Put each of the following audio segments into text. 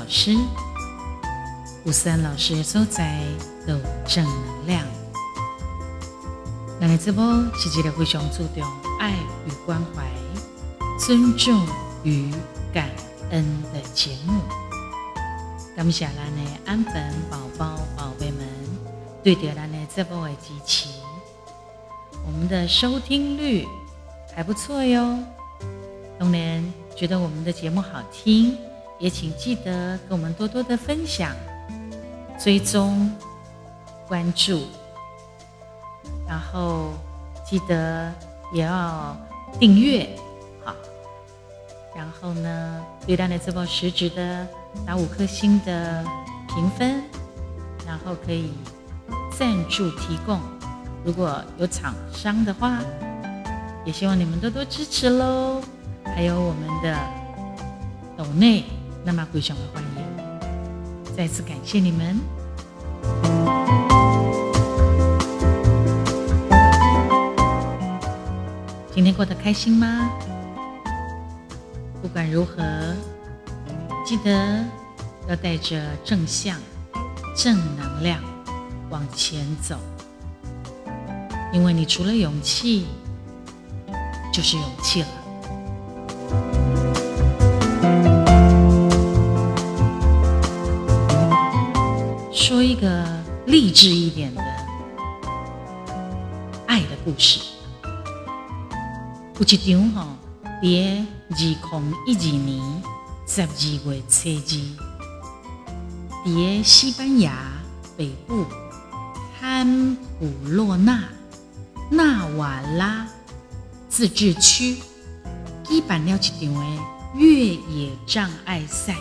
老师，吴三老师的所在都有正能量。咱的直播是一个非常注重爱与关怀、尊重与感恩的节目。感谢咱的安粉宝宝、宝贝们对着咱的直播的支持，我们的收听率还不错哟。当然，觉得我们的节目好听，也请记得跟我们多多的分享、追踪、关注。然后记得也要订阅，好。然后呢，对咱的直播实质的打五颗星的评分，然后可以赞助提供。如果有厂商的话，也希望你们多多支持喽。还有我们的斗内，那么非常的欢迎，再次感谢你们。今天过得开心吗？不管如何，记得要带着正向、正能量往前走，因为你除了勇气，就是勇气了。个励志一点的爱的故事。有一场吼，在二零一二年十二月初二，在西班牙北部潘普洛纳纳瓦拉自治区举办了一场的越野障碍赛。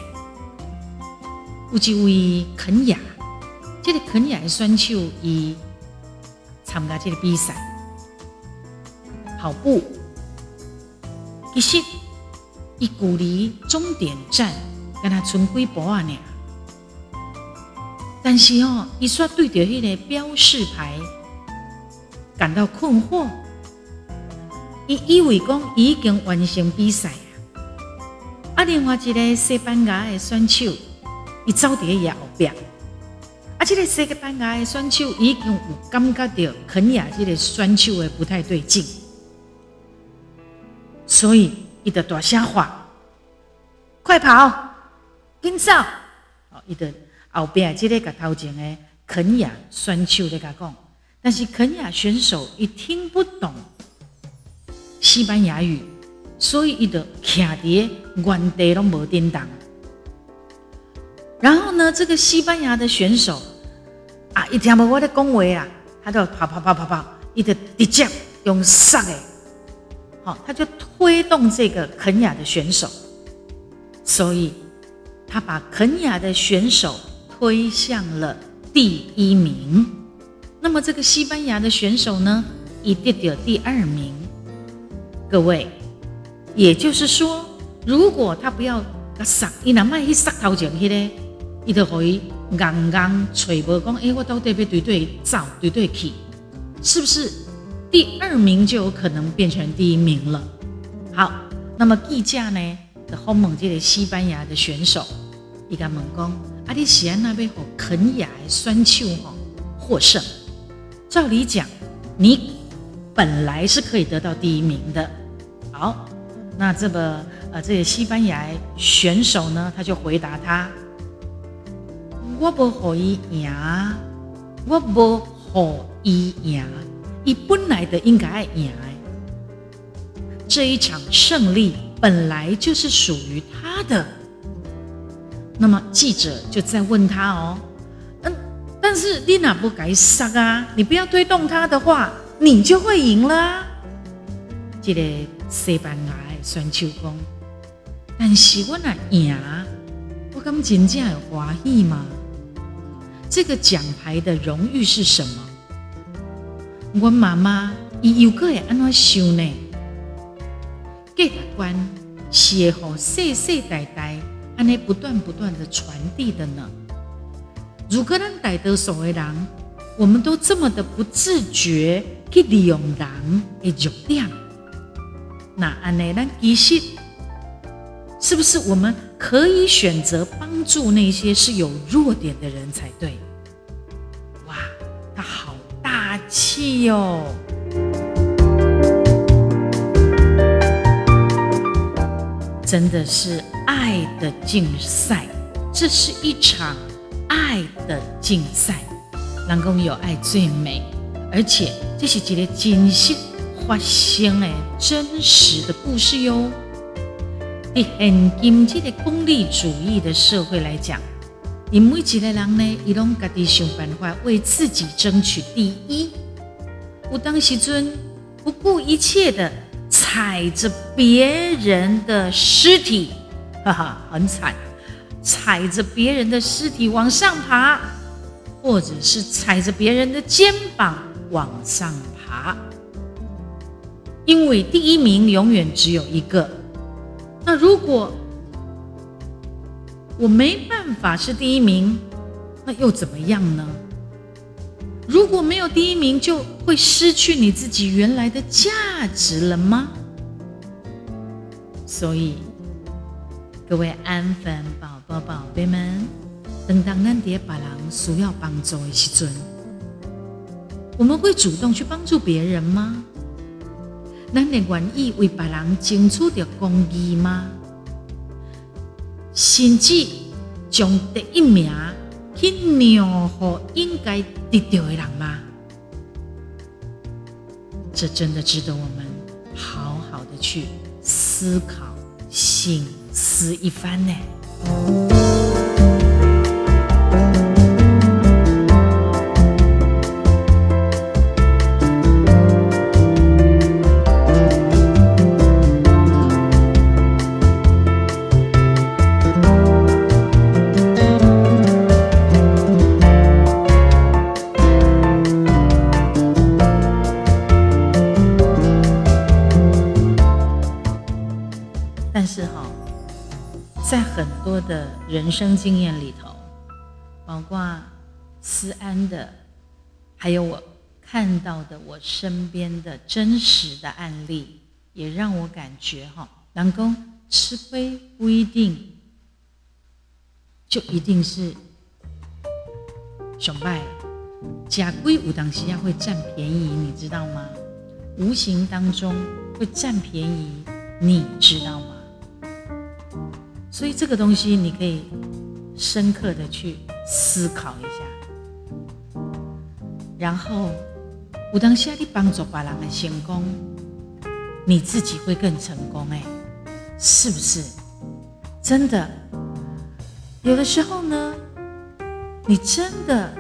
有一位肯雅，这个肯尼亚的选手伊参加这个比赛，跑步。其实，伊距离终点站跟他存几步啊？呢？但是哦，伊煞对着迄个标示牌感到困惑。伊以为讲已经完成比赛啊，啊，另外一个西班牙的选手，伊走伫伊后边，啊，这个西班牙的选手已经有感觉到肯亚这个选手的不太对劲。所以，伊的大声话，快跑，紧走！哦，伊的后边即个甲头前的肯亚选手咧甲讲，但是肯亚选手伊听不懂西班牙语，所以伊就徛伫原地拢无颠动。然后呢，这个西班牙的选手啊，一听到我的恭维啊，他就跑跑跑跑跑，伊就直接用杀诶。好，他就推动这个肯雅的选手，所以他把肯雅的选手推向了第一名。那么这个西班牙的选手呢，以得到第二名。各位，也就是说，如果他不要杀，伊那卖去杀头前去咧，伊就可以硬硬揣无讲，哎，我到底要对对走，对对去，是不是？第二名就有可能变成第一名了。好，那么计价呢？的后猛这个西班牙的选手，伊甲问讲：阿你西安那边和肯雅的选手吼获胜。照理讲，你本来是可以得到第一名的。好，那这个呃，这个西班牙选手呢，他就回答他：我不可以赢，我不可以赢。你本来的应该爱赢，这一场胜利本来就是属于他的。那么记者就在问他哦，嗯，但是你哪不该杀啊？你不要推动他的话，你就会赢了。这个西班牙的选手讲，但是我那赢，我敢真正有欢喜吗？这个奖牌的荣誉是什么？我妈妈伊又个会安怎想呢？价值观是会和世世代代安尼不断不断的传递的呢。如果咱大多数的人，我们都这么的不自觉去利用人的弱点，那安尼咱其实是不是我们可以选择帮助那些是有弱点的人才对。哇，他好大气哟！真的是爱的竞赛，这是一场爱的竞赛。人讲有爱最美，而且这是一个真实发生的真实的故事哟。在现今这个功利主义的社会来讲，你每一个人呢，伊拢家己想办法为自己争取第一。有当时尊不顾一切的踩着别人的尸体，哈哈，很惨，踩着别人的尸体往上爬，或者是踩着别人的肩膀往上爬，因为第一名永远只有一个。那如果我没办法是第一名，那又怎么样呢？如果没有第一名，就会失去你自己原来的价值了吗？所以，各位安粉宝宝、宝贝们，等到安蝶把郎需要帮助的时阵，我们会主动去帮助别人吗？咱会愿意为别人争取着公义吗？甚至将第一名去让给应该得到的人吗？这真的值得我们好好的去思考、醒思一番呢。人生经验里头，包括思安的，还有我看到的我身边的真实的案例，也让我感觉哈，南宫吃亏不一定就一定是熊败，假龟有当西亚会占便宜，你知道吗？无形当中会占便宜，你知道吗？所以这个东西你可以深刻的去思考一下，然后有当下你帮助别人的成功，你自己会更成功哎，是不是？真的，有的时候呢，你真的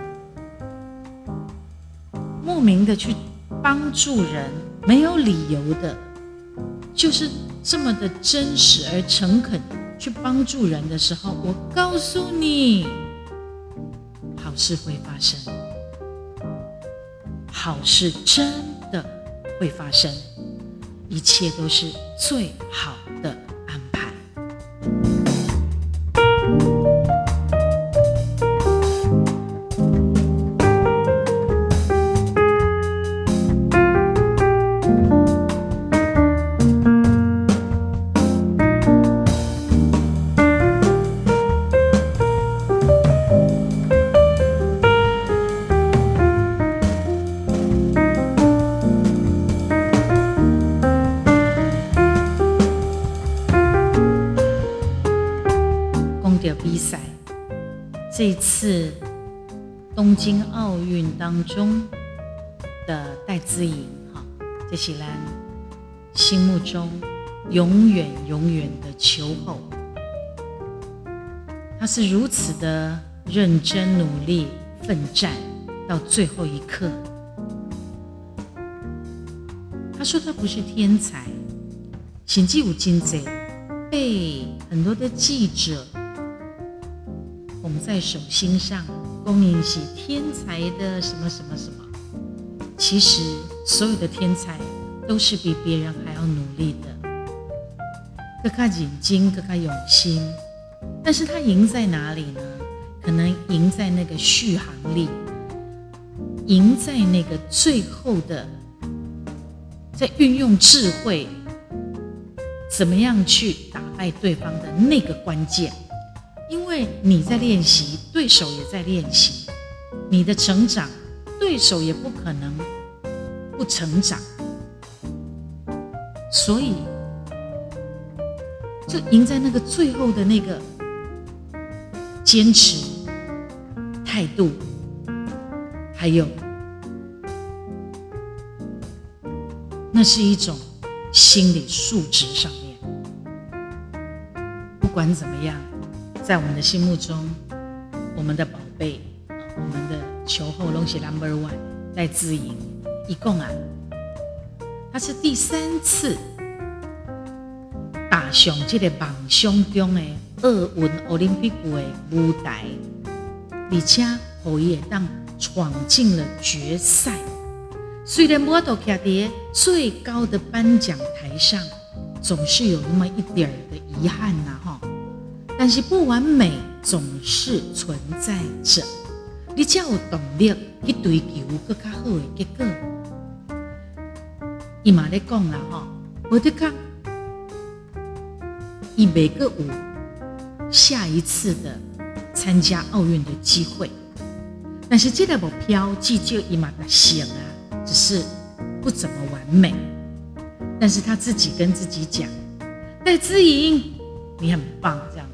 莫名的去帮助人，没有理由的，就是这么的真实而诚恳。去帮助人的时候，我告诉你，好事会发生，好事真的会发生，一切都是最好东京奥运当中的戴资颖，哈，这是咱心目中永远永远的球后。他是如此的认真努力奋战到最后一刻。他说他不是天才，甚至有金贼被很多的记者。捧在手心上，恭喜天才的什么什么什么。其实所有的天才都是比别人还要努力的，更加眼睛，更加用心。但是他赢在哪里呢？可能赢在那个续航力，赢在那个最后的，在运用智慧，怎么样去打败对方的那个关键。因为你在练习，对手也在练习，你的成长，对手也不可能不成长。所以，就赢在那个最后的那个坚持态度，还有，那是一种心理素质上面。不管怎么样，在我们的心目中，我们的宝贝，我们的球后龙喜 Number One 在自营，一共啊。他是第三次打上这个梦想中的奥运奥林匹克的舞台，而且后也当闯进了决赛。虽然我都徛在最高的颁奖台上，总是有那么一点儿的遗憾呐，哈。但是不完美总是存在着，你才有动力去追求更加好的结果。伊嘛咧讲啦吼，我得讲，伊每个舞下一次的参加奥运的机会，但是这个目标至少伊嘛达成啊，只是不怎么完美。但是他自己跟自己讲，戴姿颖，你很棒，这样。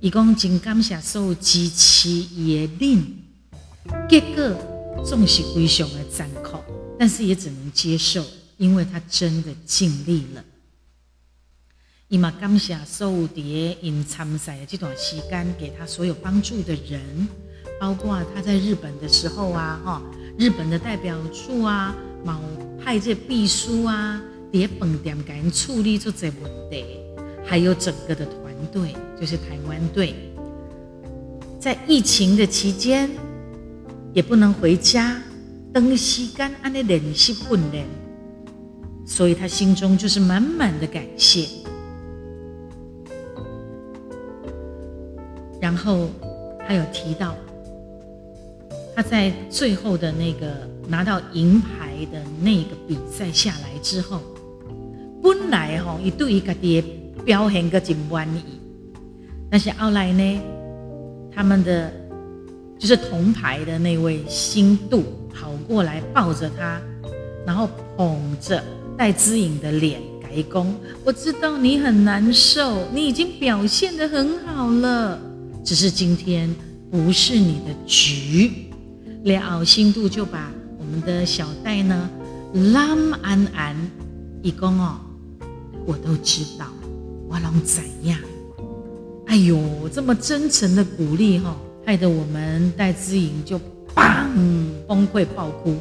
伊讲真感谢所有支持伊的人，结果总是非常的残酷。但是也只能接受，因为他真的尽力了。伊嘛感谢所有伫因参赛的这段时间，给他所有帮助的人，包括他在日本的时候啊，哈，日本的代表处啊，某派这秘书啊，伫饭店给人处理出这问题，还有整个的团队，就是台湾队，在疫情的期间也不能回家。等时间安尼练习训练，所以他心中就是满满的感谢。然后他有提到，他在最后的那个拿到银牌的那个比赛下来之后，本来吼伊对于家爹表现个真满意，但是后来呢，他们的就是铜牌的那位新度。跑过来抱着他，然后捧着戴姿颖的脸，改工。我知道你很难受，你已经表现的很好了，只是今天不是你的局。了，新度就把我们的小戴呢拉安安，一公哦，我都知道，我拢怎样？哎呦，这么真诚的鼓励哈，害得我们戴姿颖就。砰！崩溃爆哭，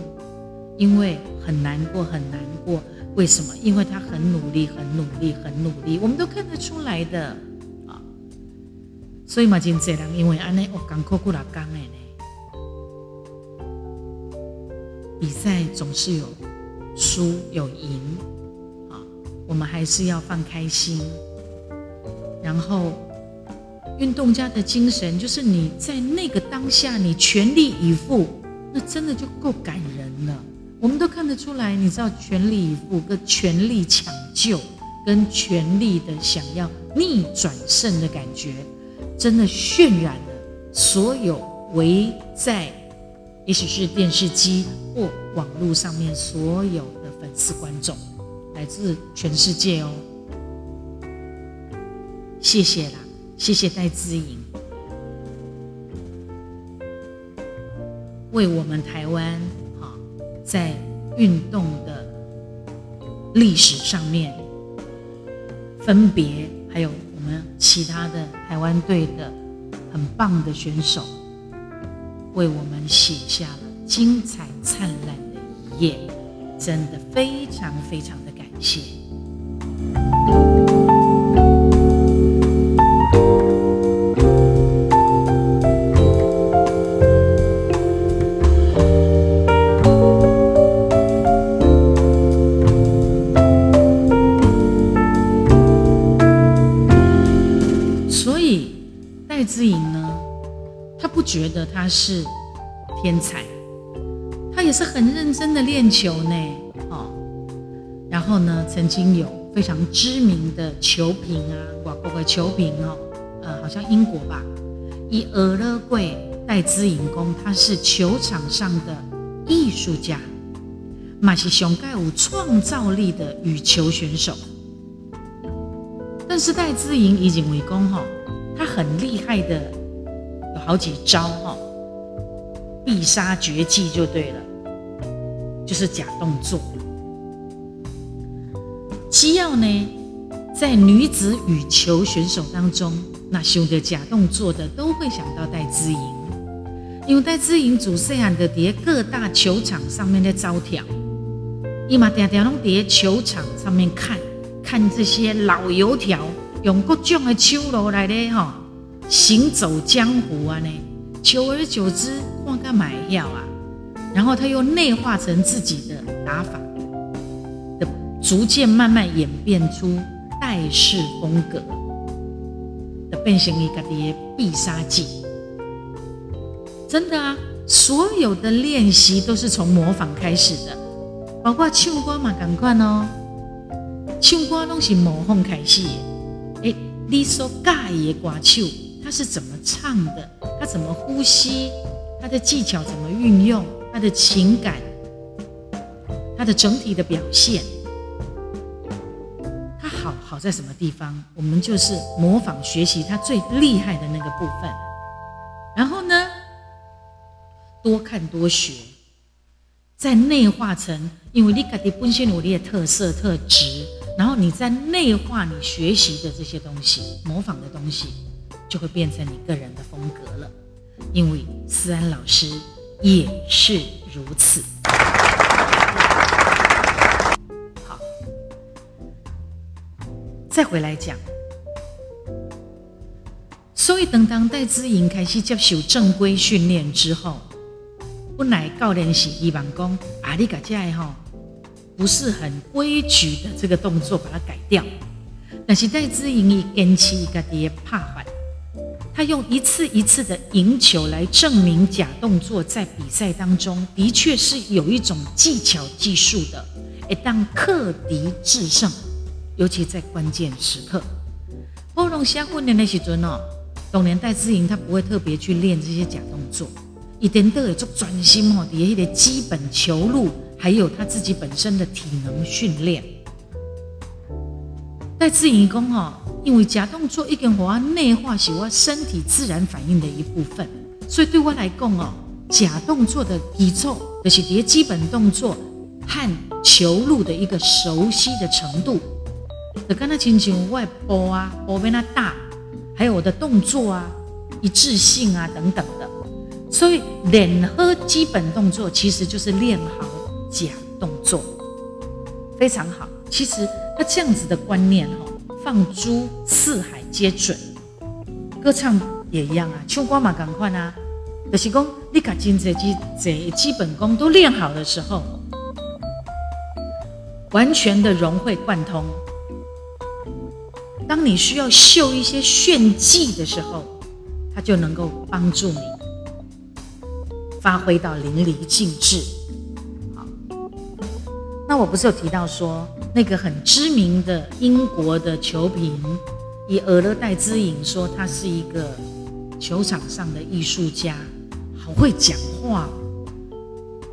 因为很难过，很难过。为什么？因为他很努力，很努力，很努力，我们都看得出来的啊。所以嘛，真济人因为安尼，我刚哭过了，刚的呢。比赛总是有输有赢啊，我们还是要放开心，然后。运动家的精神，就是你在那个当下，你全力以赴，那真的就够感人了。我们都看得出来，你知道全力以赴、跟全力抢救、跟全力的想要逆转胜的感觉，真的渲染了所有围在，也许是电视机或网络上面所有的粉丝观众，来自全世界哦。谢谢啦。谢谢戴姿颖，为我们台湾哈在运动的历史上面，分别还有我们其他的台湾队的很棒的选手，为我们写下了精彩灿烂的一页，真的非常非常的感谢。天才，他也是很认真的练球呢，哦，然后呢，曾经有非常知名的球评啊，外国的球评哦，呃，好像英国吧，以俄勒贵戴资颖公，他是球场上的艺术家，马是熊盖有创造力的羽球选手。但是戴资颖已经为公哈，他很厉害的，有好几招哈，必杀绝技就对了，就是假动作。只要呢，在女子羽球选手当中，那修的假动作的都会想到戴资颖，因为戴资颖主细汉的在各大球场上面的招条，伊嘛常常拢在球场上面看。看这些老油条用各种的手路来咧吼行走江湖啊呢，久而久之，换个买药啊，然后他又内化成自己的打法，的逐渐慢慢演变出戴式风格的变成一个的必杀技。真的啊，所有的练习都是从模仿开始的，包括唱歌嘛，赶快哦。唱歌拢是模仿开始的，哎，你所介意的歌手，他是怎么唱的？他怎么呼吸？他的技巧怎么运用？他的情感，他的整体的表现，他好好在什么地方？我们就是模仿学习他最厉害的那个部分，然后呢，多看多学，再内化成，因为你家己本身有你的特色特质。然后你在内化你学习的这些东西，模仿的东西，就会变成你个人的风格了。因为思安老师也是如此。好，再回来讲，所以等当戴资颖开始接受正规训练之后，本来教练是希望讲，啊，你个这吼。不是很规矩的这个动作，把它改掉。但是戴资颖以坚持一个的怕法，他用一次一次的赢球来证明假动作在比赛当中的确是有一种技巧技术的，一旦克敌制胜，尤其在关键时刻。波隆虾混的那些尊哦，当年戴志颖他不会特别去练这些假动作，一点都有做专心哦，底下一点基本球路。还有他自己本身的体能训练，戴自营工哦，因为假动作一根活内化是我身体自然反应的一部分，所以对我来讲哦，假动作的比重就是叠基本动作和球路的一个熟悉的程度。就刚才亲像我波啊，波变那大，还有我的动作啊，一致性啊等等的，所以练好基本动作其实就是练好。假动作非常好，其实他这样子的观念哈，放诸四海皆准。歌唱也一样啊，唱歌嘛赶快啊，就是讲你把金这基这基本功都练好的时候，完全的融会贯通。当你需要秀一些炫技的时候，它就能够帮助你发挥到淋漓尽致。那我不是有提到说，那个很知名的英国的球评以俄勒戴之影说他是一个球场上的艺术家，好会讲话。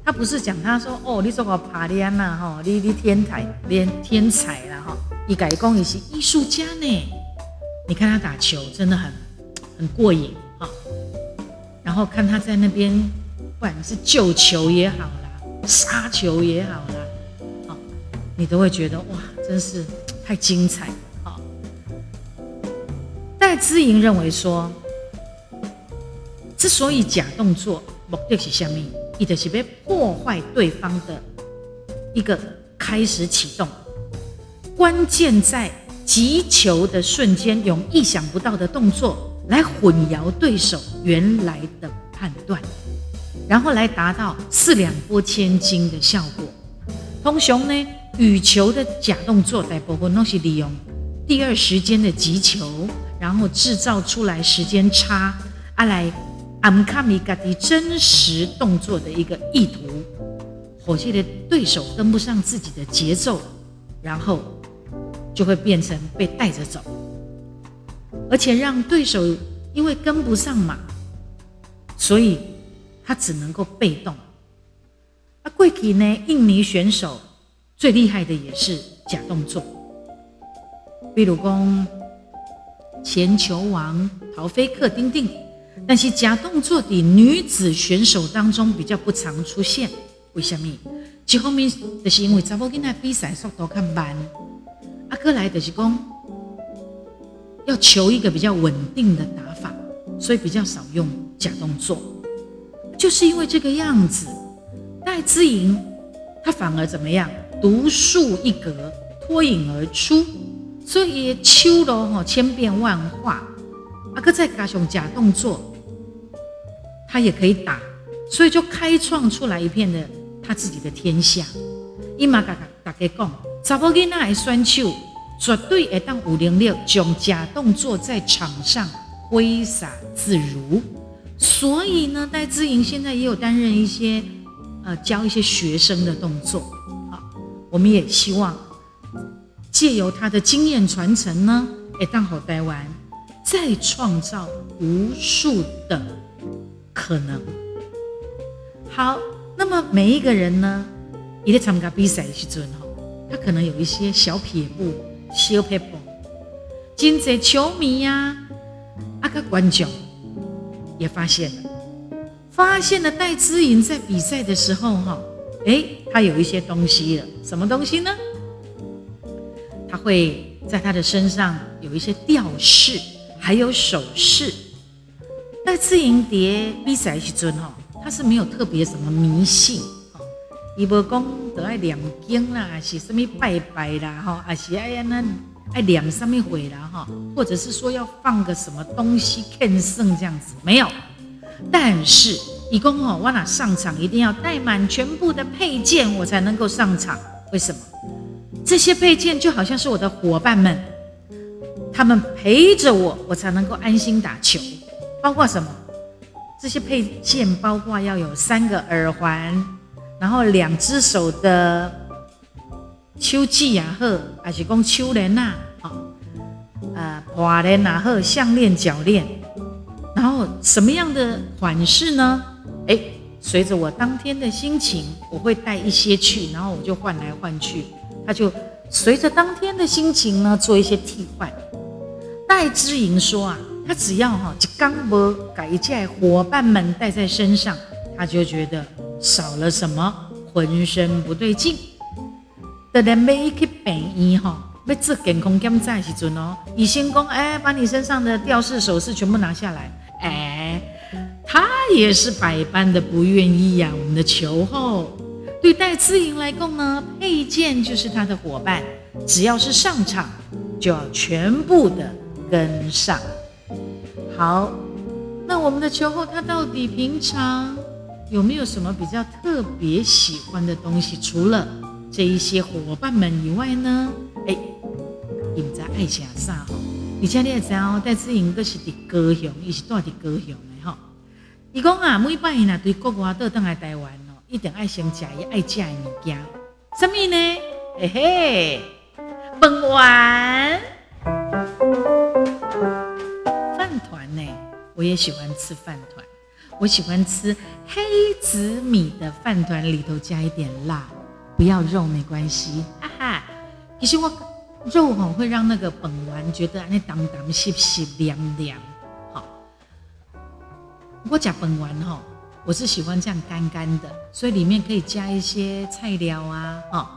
他不是讲他说哦，你做个帕利安呐哈，你你天才，连天才了哈，一改工也是艺术家呢。你看他打球真的很很过瘾哈，然后看他在那边，不管是救球也好啦，杀球也好啦。你都会觉得哇，真是太精彩啊！戴资颖认为说，之所以假动作目的是下面，意的是被破坏对方的一个开始启动，关键在击球的瞬间，用意想不到的动作来混淆对手原来的判断，然后来达到四两拨千斤的效果。通雄呢？羽球的假动作，大部分都是利用第二时间的击球，然后制造出来时间差，啊来暗卡米家的真实动作的一个意图，火气的对手跟不上自己的节奏，然后就会变成被带着走，而且让对手因为跟不上嘛，所以他只能够被动。啊，贵体呢，印尼选手最厉害的也是假动作，比如讲前球王陶菲克丁丁，但是假动作的女子选手当中比较不常出现，为什么？一方面就是因为查某囡仔比赛速度较慢。阿哥来的是讲，要求一个比较稳定的打法，所以比较少用假动作。就是因为这个样子，戴资颖她反而怎么样，独树一格，脱颖而出。所以秋罗哈千变万化，阿哥再加上假动作，他也可以打，所以就开创出来一片的他自己的天下。伊嘛甲大家讲。查某囡仔的选手绝对会当五零六，将假动作在场上挥洒自如。所以呢，戴资颖现在也有担任一些呃教一些学生的动作。我们也希望借由他的经验传承呢，会当好台湾再创造无数的可能。好，那么每一个人呢，一在参加比赛时阵哈。他可能有一些小撇步、小撇步，真济球迷呀，啊个观众也发现了，发现了戴资颖在比赛的时候，哈，哎，他有一些东西了，什么东西呢？他会在他的身上有一些吊饰，还有首饰。戴资颖蝶比赛时阵，哈，他是没有特别什么迷信。伊无讲得爱念经啦，是什么拜拜啦，哈，还是哎呀那爱念什么会啦，哈，或者是说要放个什么东西看圣这样子，没有。但是伊讲哦，我那上场一定要带满全部的配件，我才能够上场。为什么？这些配件就好像是我的伙伴们，他们陪着我，我才能够安心打球。包括什么？这些配件包括要有三个耳环。然后两只手的手记啊，呵，还是讲手链呐，好，呃，花链呐，呵，项链、脚链，然后什么样的款式呢？哎，随着我当天的心情，我会带一些去，然后我就换来换去，他就随着当天的心情呢做一些替换。戴之莹说啊，他只要哈就刚不改一件伙伴们带在身上，他就觉得。少了什么，浑身不对劲。等连每一去病医哈，要做健康检查时阵哦，医生讲，哎，把你身上的吊饰首饰全部拿下来。哎，他也是百般的不愿意呀。我们的球后对戴资颖来讲呢，配件就是他的伙伴，只要是上场，就要全部的跟上。好，那我们的球后他到底平常？有没有什么比较特别喜欢的东西？除了这一些伙伴们以外呢？哎，你在爱情啥哈？而且你也知道，戴志颖都是的歌雄，伊是住伫高雄。伊讲啊，每摆伊若对国外倒登来台湾哦，一定爱先食伊爱食的物件。什么呢？嘿嘿，饭丸、饭团呢？我也喜欢吃饭团。我喜欢吃黑紫米的饭团，里头加一点辣，不要肉没关系，哈哈。其实我肉吼会让那个本丸觉得那当当湿湿凉凉，我讲本丸哈，我是喜欢这样干干的，所以里面可以加一些菜料啊，哈，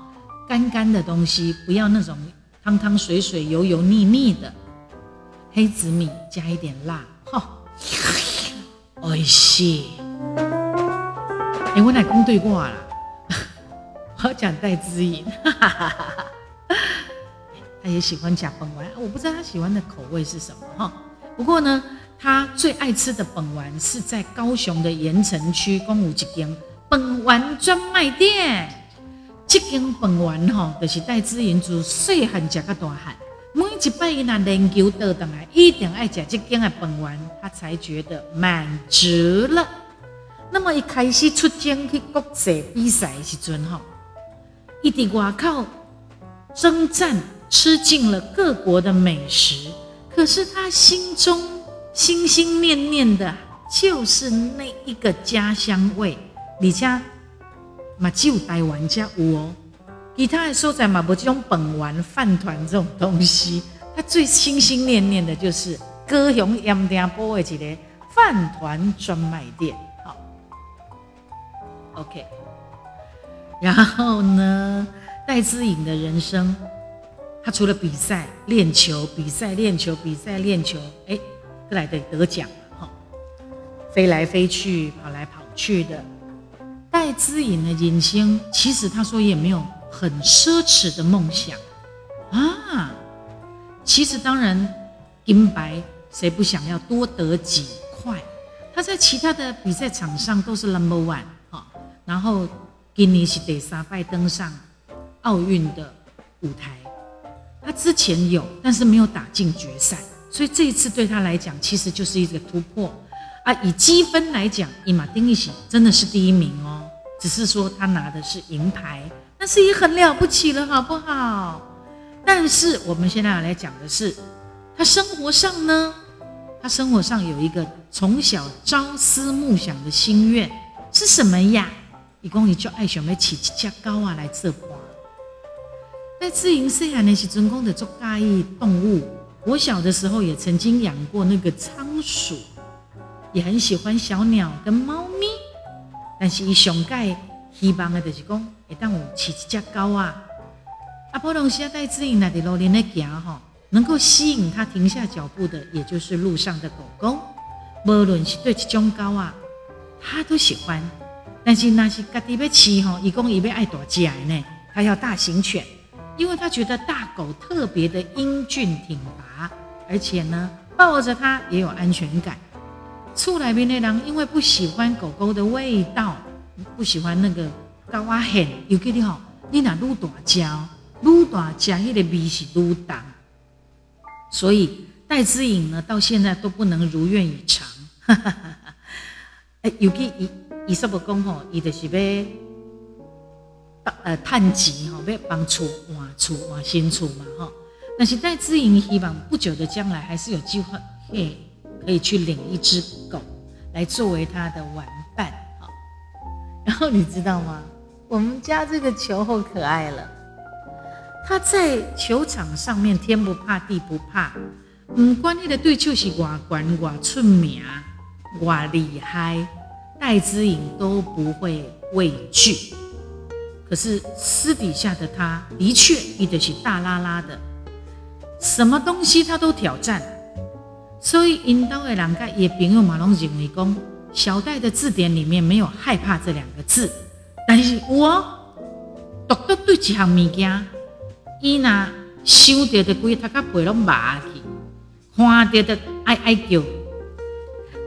干干的东西，不要那种汤汤水水、油油腻腻的。黑紫米加一点辣，哈。哎是，哎，我奶公对过啦，我讲戴之颖，他也喜欢假本丸，我不知道他喜欢的口味是什么哈。不过呢，他最爱吃的本丸是在高雄的盐城区公武一间本丸专卖店。这间本丸哈，就是戴之颖自细汉食到大汉。每一摆伊那练球倒转来，一定爱食这间的本丸，他才觉得满足了。那么一开始出征去国际比赛时阵吼，伊伫外口征战吃尽了各国的美食，可是他心中心心念念的就是那一个家乡味。你家嘛只有台湾家有哦，其他的所在嘛无这种本丸饭团这种东西。他最心心念念的就是高雄盐田波的一个饭团专卖店。好，OK。然后呢，戴资颖的人生，他除了比赛练球、比赛练球、比赛练球，哎，后来得得奖了哈，飞来飞去、跑来跑去的。戴资颖的人生，其实他说也没有很奢侈的梦想啊。其实当然，银白谁不想要多得几块？他在其他的比赛场上都是 number one 哈，然后。今年是第三拜登上奥运的舞台，他之前有，但是没有打进决赛，所以这一次对他来讲，其实就是一个突破啊。以积分来讲，伊马丁一喜真的是第一名哦，只是说他拿的是银牌，那是也很了不起了，好不好？但是我们现在要来讲的是，他生活上呢，他生活上有一个从小朝思暮想的心愿是什么呀？伊讲伊就爱想要起一只狗啊来做伴。在自营细汉的时阵，讲的做介意动物。我小的时候也曾经养过那个仓鼠，也很喜欢小鸟跟猫咪。但是伊上盖希望的就是讲，会当有饲一只狗啊。啊，普通时啊，戴自己来伫路边咧行吼，能够吸引他停下脚步的，也就是路上的狗狗。无论是对这种狗啊，他都喜欢。但是那些家己要饲吼，伊讲伊要爱大只呢，他要大型犬，因为他觉得大狗特别的英俊挺拔，而且呢，抱着它也有安全感。厝内面的人因为不喜欢狗狗的味道，不喜欢那个高啊很，尤其你吼，你那撸大只，撸大只，迄个味是撸重，所以戴之颖呢，到现在都不能如愿以偿。哎，尤其伊。伊说不讲吼，伊就是要呃探钱吼，要帮厝换厝换新厝嘛吼。但是戴资颖希望不久的将来还是有机会可以可以去领一只狗来作为他的玩伴哈。然后你知道吗？我们家这个球后可爱了，他在球场上面天不怕地不怕，嗯，关键的对手是外管外出名外厉害。戴之颖都不会畏惧，可是私底下的他的确一直是大拉拉的，什么东西他都挑战。所以引导的人家也朋友马龙认为讲，小戴的字典里面没有害怕这两个字，但是我独独对一项物件，伊那想到的规他个背拢麻去，看到的哀哀叫，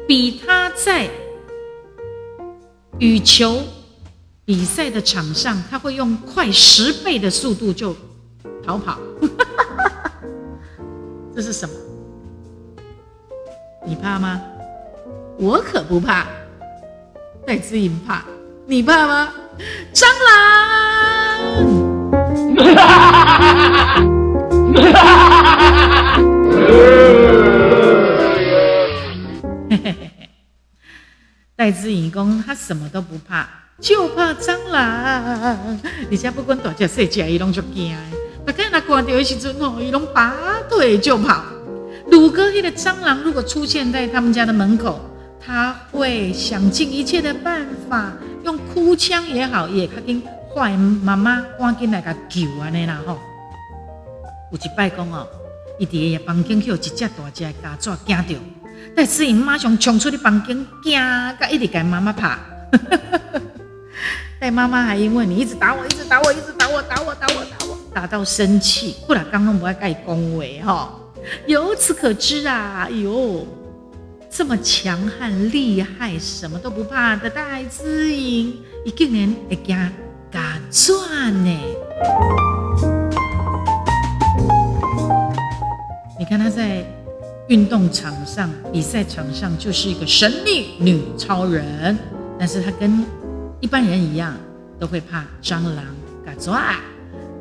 比他在。羽球比赛的场上，他会用快十倍的速度就逃跑。这是什么？你怕吗？我可不怕。戴姿颖怕，你怕吗？蟑螂。戴之颖公，他什么都不怕，就怕蟑螂。而且不管大只小只，伊拢就惊。大概那看到的时阵吼，伊拢拔腿就跑。鲁哥那个蟑螂如果出现在他们家的门口，他会想尽一切的办法，用哭腔也好，也他跟坏妈妈赶紧来个救安尼啦吼。有一摆讲哦，伊伫个房间去有一只大只的家雀惊到。戴思颖马上冲出去房间，惊，甲一直跟妈妈爬。戴妈妈还因为你一直打我，一直打我，一直打我，打我，打我，打我，打到生气。不然刚刚不爱盖恭维哈。由此可知啊，哎呦，这么强悍厉害，什么都不怕的戴思颖，一个人会惊敢转呢？你看他在。运动场上、比赛场上就是一个神力女超人，但是他跟一般人一样，都会怕蟑螂、嘎抓，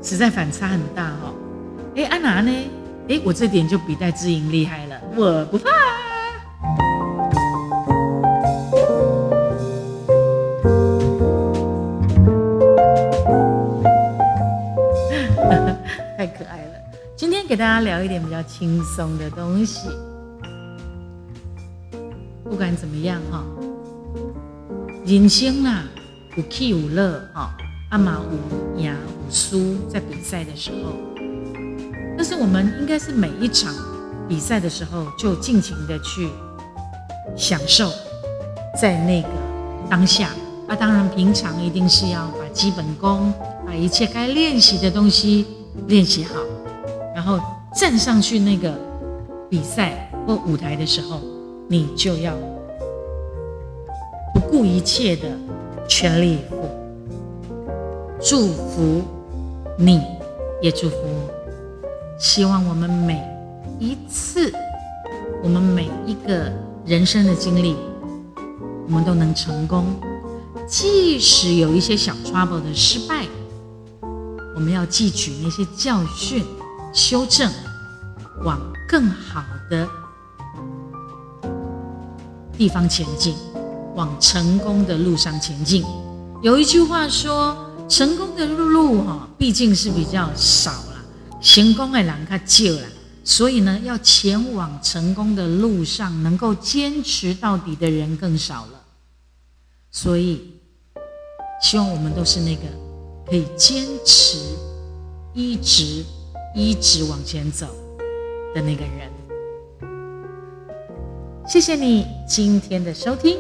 实在反差很大哦。哎，安娜呢？哎，我这点就比戴志颖厉害了，我不怕。太可爱了！今天给大家聊一点比较轻松的东西。不管怎么样哈，人生啦，有起有乐哈，阿妈有赢输，在比赛的时候。但是我们应该是每一场比赛的时候，就尽情的去享受在那个当下。啊，当然平常一定是要把基本功，把一切该练习的东西练习好，然后站上去那个比赛或舞台的时候，你就要不顾一切的全力以赴。祝福你，也祝福我。希望我们每一次，我们每一个人生的经历，我们都能成功。即使有一些小 trouble 的失败，我们要汲取那些教训，修正，往更好的地方前进，往成功的路上前进。有一句话说：“成功的路路哈，毕竟是比较少。”成功的人较少了，所以呢，要前往成功的路上，能够坚持到底的人更少了。所以，希望我们都是那个可以坚持、一直、一直往前走的那个人。谢谢你今天的收听，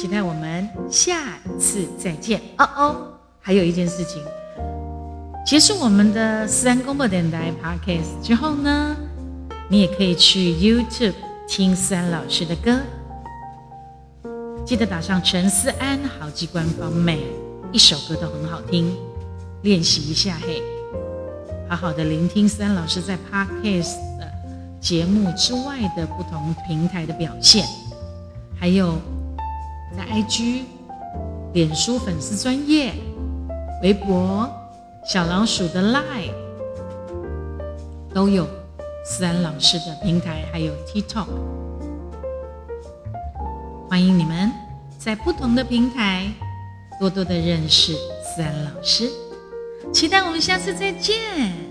期待我们下次再见。哦哦，还有一件事情。结束我们的思安公播电台 podcast 之后呢，你也可以去 YouTube 听思安老师的歌，记得打上陈思安好记官方，每一首歌都很好听，练习一下嘿，好好的聆听思安老师在 podcast 的节目之外的不同平台的表现，还有在 IG、脸书粉丝专业、微博。小老鼠的 Line 都有思安老师的平台，还有 TikTok，欢迎你们在不同的平台多多的认识思安老师，期待我们下次再见。